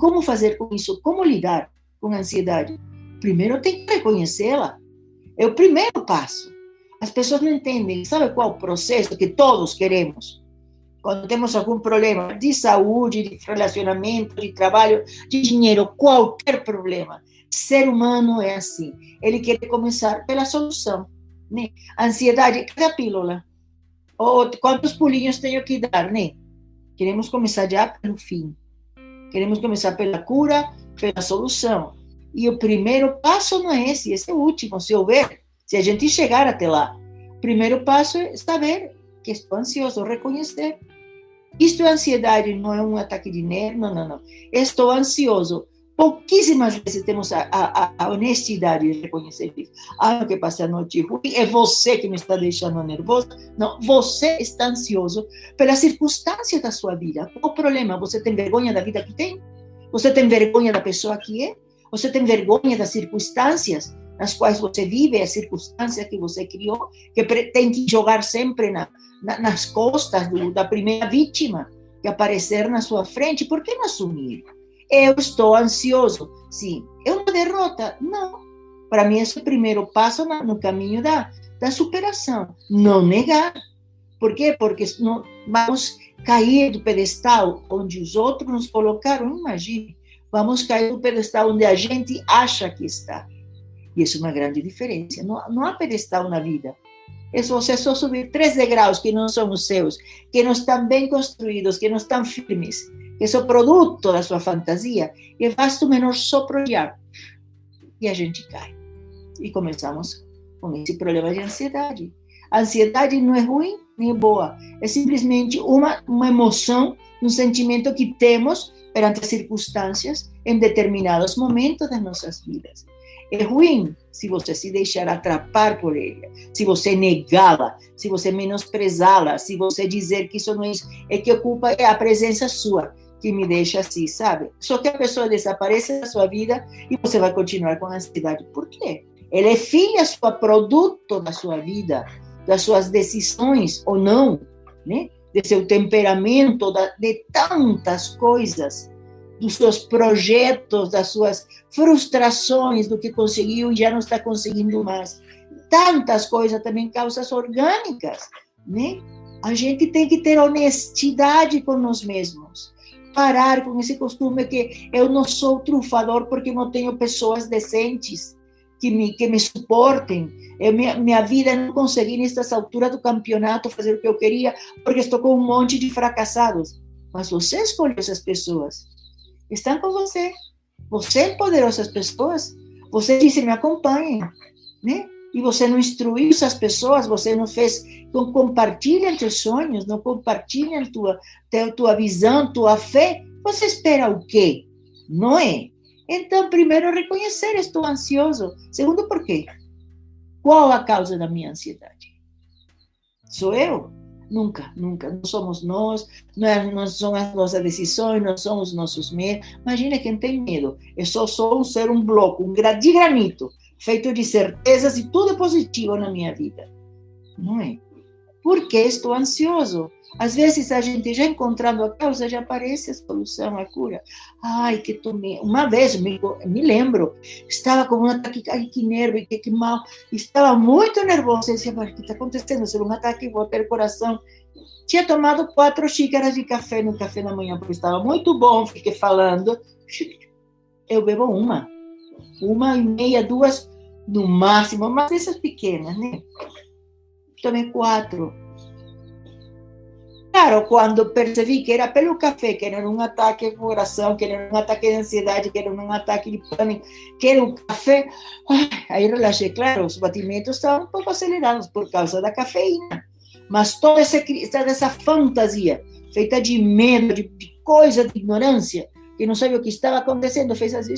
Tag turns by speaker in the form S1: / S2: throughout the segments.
S1: como fazer com isso? Como lidar com a ansiedade? Primeiro tem que reconhecê-la. É o primeiro passo. As pessoas não entendem. Sabe qual é o processo que todos queremos? Quando temos algum problema de saúde, de relacionamento, de trabalho, de dinheiro, qualquer problema. Ser humano é assim. Ele quer começar pela solução. Né? Ansiedade, cada pílula. Ou quantos pulinhos tenho que dar, né? Queremos começar já pelo fim. Queremos começar pela cura, pela solução. E o primeiro passo não é esse, esse é o último, se houver, se a gente chegar até lá. O primeiro passo é saber que estou ansioso, reconhecer. Isto é ansiedade, não é um ataque de nervo, não, não, não. Estou ansioso. Pouquíssimas vezes temos a, a, a honestidade de reconhecer isso. Ah, que passei a noite ruim, é você que me está deixando nervoso. Não, você está ansioso pelas circunstâncias da sua vida. Qual o problema? Você tem vergonha da vida que tem? Você tem vergonha da pessoa que é? Você tem vergonha das circunstâncias nas quais você vive, as circunstâncias que você criou, que tem que jogar sempre na, na, nas costas do, da primeira vítima que aparecer na sua frente? Por que não assumir? Eu estou ansioso. Sim. É uma derrota? Não. Para mim, esse é o primeiro passo no caminho da, da superação. Não negar. Por quê? Porque não, vamos cair do pedestal onde os outros nos colocaram. Imagine. Vamos cair do pedestal onde a gente acha que está. E isso é uma grande diferença. Não, não há pedestal na vida. É se você só subir três degraus que não são os seus, que não estão bem construídos, que não estão firmes, que são produto da sua fantasia, e basta o menor sopro de ar. E a gente cai. E começamos com esse problema de ansiedade. A ansiedade não é ruim nem boa, é simplesmente uma, uma emoção, um sentimento que temos perante as circunstâncias em determinados momentos das nossas vidas. É ruim se você se deixar atrapar por ela, se você negá-la, se você menosprezá-la, se você dizer que isso não é isso, é que a culpa é a presença sua que me deixa assim, sabe? Só que a pessoa desaparece da sua vida e você vai continuar com a ansiedade. Por quê? Ela é filha sua, produto da sua vida, das suas decisões ou não, né? De seu temperamento, de tantas coisas, dos seus projetos, das suas frustrações, do que conseguiu e já não está conseguindo mais. Tantas coisas também, causas orgânicas, né? A gente tem que ter honestidade com nós mesmos parar com esse costume que eu não sou trufador porque não tenho pessoas decentes que me, que me suportem. Eu, minha, minha vida não consegui, nessas alturas do campeonato, fazer o que eu queria, porque estou com um monte de fracassados. Mas você escolheu essas pessoas. Estão com você. Você empoderou essas pessoas. Você disse, me acompanhem. Né? E você não instruiu essas pessoas, você não fez, não compartilha teus sonhos, não compartilha tua, tua visão, tua fé. Você espera o quê? Não é? Então, primeiro, reconhecer, estou ansioso. Segundo, por quê? Qual a causa da minha ansiedade? Sou eu? Nunca, nunca. Não somos nós, não, é, são as nossas decisões, não são os nossos medos. Imagina quem tem medo. Eu só sou um ser, um bloco, um de granito feito de certezas e tudo é positivo na minha vida. Não é? Porque estou ansioso. Às vezes a gente já encontrando a causa, já aparece a solução, a cura. Ai, que tomei. Uma vez, me, me lembro, estava com um ataque, ai, que nervo, que, que mal. Estava muito nervosa. Eu disse, mas o que está acontecendo? Se um ataque, vou ter coração. Tinha tomado quatro xícaras de café no café da manhã, porque estava muito bom, fiquei falando. Eu bebo uma. Uma e meia, duas no máximo, mas essas pequenas, né? Tomei quatro. Claro, quando percebi que era pelo café, que era um ataque de coração, que era um ataque de ansiedade, que era um ataque de pânico, que era um café, aí relaxei. Claro, os batimentos estavam um pouco acelerados por causa da cafeína. Mas toda essa, toda essa fantasia, feita de medo, de, coisa, de ignorância, que não sabia o que estava acontecendo, fez assim,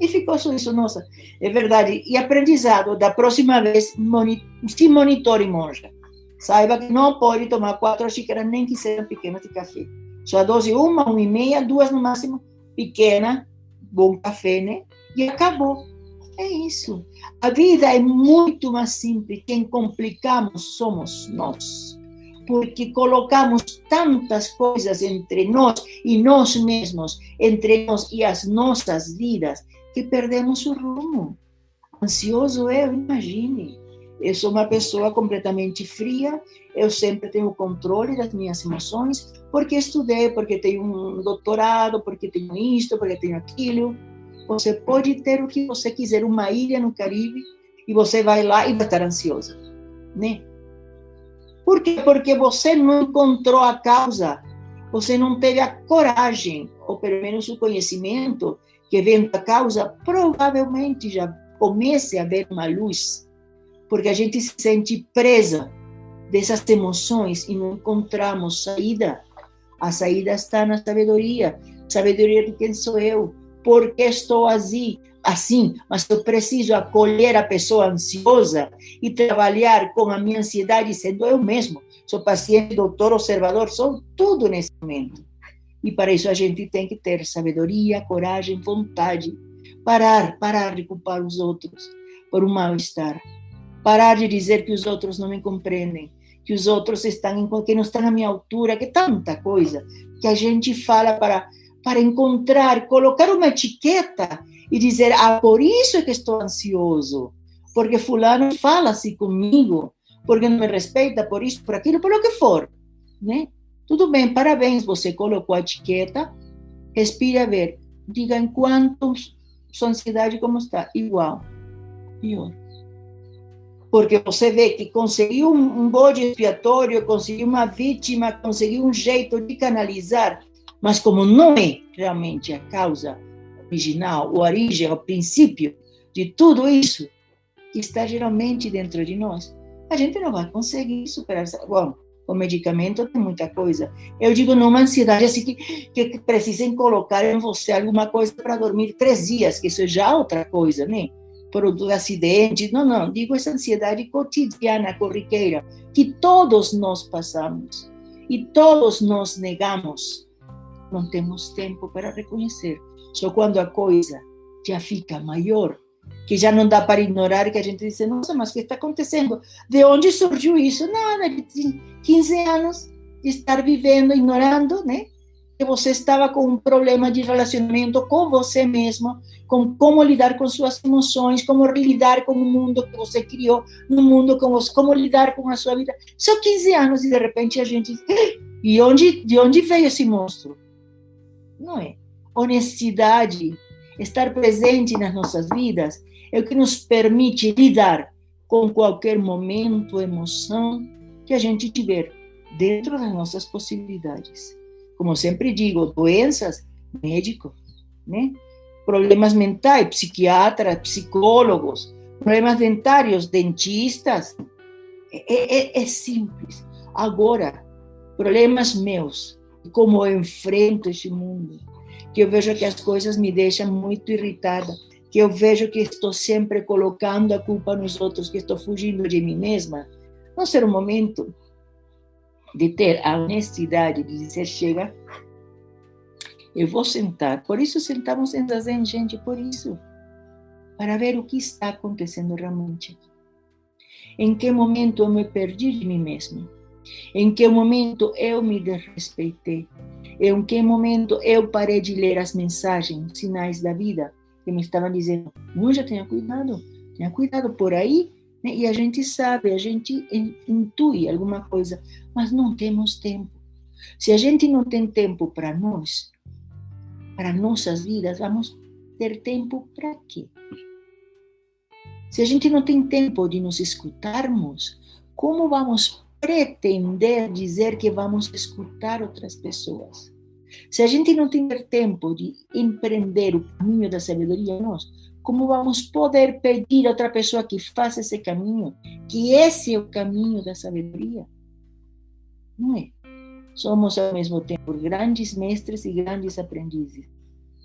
S1: e ficou só isso, nossa, é verdade. E aprendizado, da próxima vez, moni se monitore, monja. Saiba que não pode tomar quatro xícaras, nem que sejam pequenas de café. Sua dose, uma, uma e meia, duas no máximo, pequena, bom café, né? E acabou. É isso. A vida é muito mais simples. Quem complicamos somos nós. porque colocamos tantas coisas entre nós e nós mesmos, entre nós e as nossas vidas, que perdemos o rumo. Ansioso eu, imagine. Eu sou uma pessoa completamente fria, eu sempre tenho controle das minhas emoções, porque estudei, porque tenho um doutorado, porque tenho isto, porque tenho aquilo. Você pode ter o que você quiser, uma ilha no Caribe, e você vai lá e vai estar ansiosa, né? Por quê? Porque você não encontrou a causa, você não teve a coragem, ou pelo menos o conhecimento que vem da causa, provavelmente já comece a ver uma luz, porque a gente se sente presa dessas emoções e não encontramos saída. A saída está na sabedoria. Sabedoria de quem sou eu, por que estou assim, assim, mas eu preciso acolher a pessoa ansiosa e trabalhar com a minha ansiedade sendo eu mesmo. Sou paciente, doutor, observador, sou tudo nesse momento. E para isso a gente tem que ter sabedoria, coragem, vontade. Parar, parar de culpar os outros por um mal-estar. Parar de dizer que os outros não me compreendem, que os outros estão que não estão à minha altura, que tanta coisa que a gente fala para para encontrar, colocar uma etiqueta e dizer, ah, por isso é que estou ansioso, porque fulano fala assim comigo, porque não me respeita por isso, por aquilo, por o que for, né? Tudo bem, parabéns, você colocou a etiqueta, respire a ver, diga em quanto sua ansiedade como está, igual, pior. Porque você vê que conseguiu um, um bode expiatório, conseguiu uma vítima, conseguiu um jeito de canalizar, mas como não é realmente a causa original, a origem, o princípio de tudo isso que está geralmente dentro de nós, a gente não vai conseguir superar. Bom, o medicamento tem muita coisa. Eu digo numa ansiedade assim que, que precisem colocar em você alguma coisa para dormir três dias, que isso é já outra coisa, né? Produto de acidente. Não, não. Digo essa ansiedade cotidiana, corriqueira, que todos nós passamos e todos nós negamos. Não temos tempo para reconhecer. Só quando a coisa já fica maior, que já não dá para ignorar, que a gente diz, nossa, mas o que está acontecendo? De onde surgiu isso? Nada, de 15 anos estar vivendo, ignorando, né? Que você estava com um problema de relacionamento com você mesmo, com como lidar com suas emoções, como lidar com o mundo que você criou, no mundo com você, como lidar com a sua vida. Só 15 anos e de repente a gente diz, e onde, de onde veio esse monstro? Não é? Honestidade, estar presente nas nossas vidas é o que nos permite lidar com qualquer momento, emoção que a gente tiver dentro das nossas possibilidades. Como sempre digo, doenças, médico, né? Problemas mentais, psiquiatras, psicólogos, problemas dentários, dentistas. É, é, é simples. Agora, problemas meus, como eu enfrento este mundo, que eu vejo que as coisas me deixam muito irritada que eu vejo que estou sempre colocando a culpa nos outros, que estou fugindo de mim mesma, não ser um momento de ter a honestidade de dizer: chega, eu vou sentar. Por isso sentamos em Zazen, gente, por isso. Para ver o que está acontecendo realmente. Em que momento eu me perdi de mim mesma? Em que momento eu me desrespeitei? Em que momento eu parei de ler as mensagens, sinais da vida? que me estavam dizendo, já tenha cuidado, tenha cuidado por aí, né? e a gente sabe, a gente intui alguma coisa, mas não temos tempo. Se a gente não tem tempo para nós, para nossas vidas, vamos ter tempo para quê? Se a gente não tem tempo de nos escutarmos, como vamos pretender dizer que vamos escutar outras pessoas? Se a gente não tiver tempo de empreender o caminho da sabedoria nós, como vamos poder pedir a outra pessoa que faça esse caminho, que esse é o caminho da sabedoria? Não é? Somos ao mesmo tempo grandes mestres e grandes aprendizes.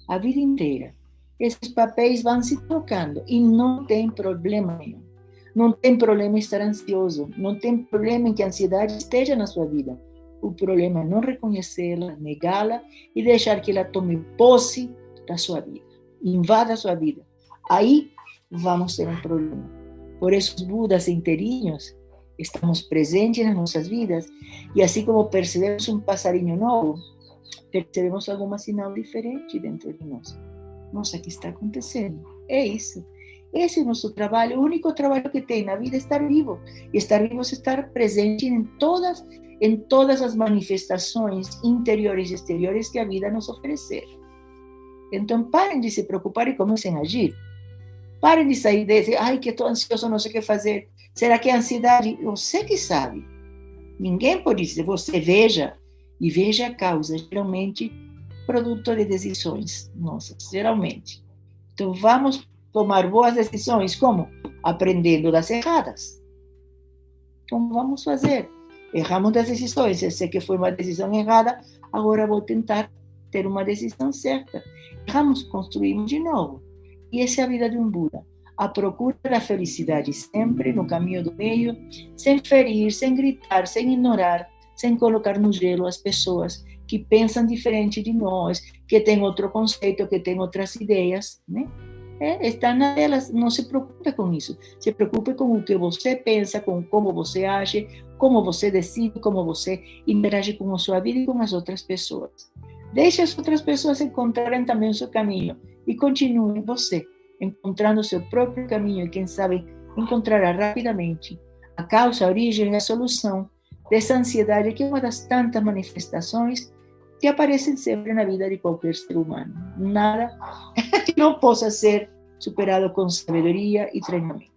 S1: A vida inteira. Esses papéis vão se trocando e não tem problema nenhum. Não tem problema estar ansioso, não tem problema em que a ansiedade esteja na sua vida o problema é não reconhecê-la, negá-la e deixar que ela tome posse da sua vida, invada a sua vida. Aí vamos ter um problema. Por isso, os Budas inteirinhos, estamos presentes nas nossas vidas e assim como percebemos um passarinho novo, percebemos alguma sinal diferente dentro de nós. Nossa, o que está acontecendo? É isso. Esse é o nosso trabalho, o único trabalho que tem na vida é estar vivo. E estar vivo é estar presente em todas, em todas as manifestações interiores e exteriores que a vida nos oferecer. Então, parem de se preocupar e comecem a agir. Parem de sair desse, ai, que estou ansioso, não sei o que fazer. Será que é ansiedade? Você que sabe. Ninguém pode dizer, você veja, e veja a causa, geralmente produto de decisões nossas, geralmente. Então, vamos tomar boas decisões, como? Aprendendo das erradas. Como vamos fazer? Erramos das decisões, eu sei que foi uma decisão errada, agora vou tentar ter uma decisão certa. Erramos, construímos de novo. E essa é a vida de um Buda. A procura da felicidade sempre no caminho do meio, sem ferir, sem gritar, sem ignorar, sem colocar no gelo as pessoas que pensam diferente de nós, que têm outro conceito, que têm outras ideias, né? É, está na delas, não se preocupe com isso. Se preocupe com o que você pensa, com como você age, como você decide, como você interage com a sua vida e com as outras pessoas. Deixe as outras pessoas encontrarem também o seu caminho e continue você, encontrando o seu próprio caminho e, quem sabe, encontrará rapidamente a causa, a origem e a solução dessa ansiedade que é uma das tantas manifestações que aparecem sempre na vida de qualquer ser humano. Nada que não possa ser superado com sabedoria e treinamento.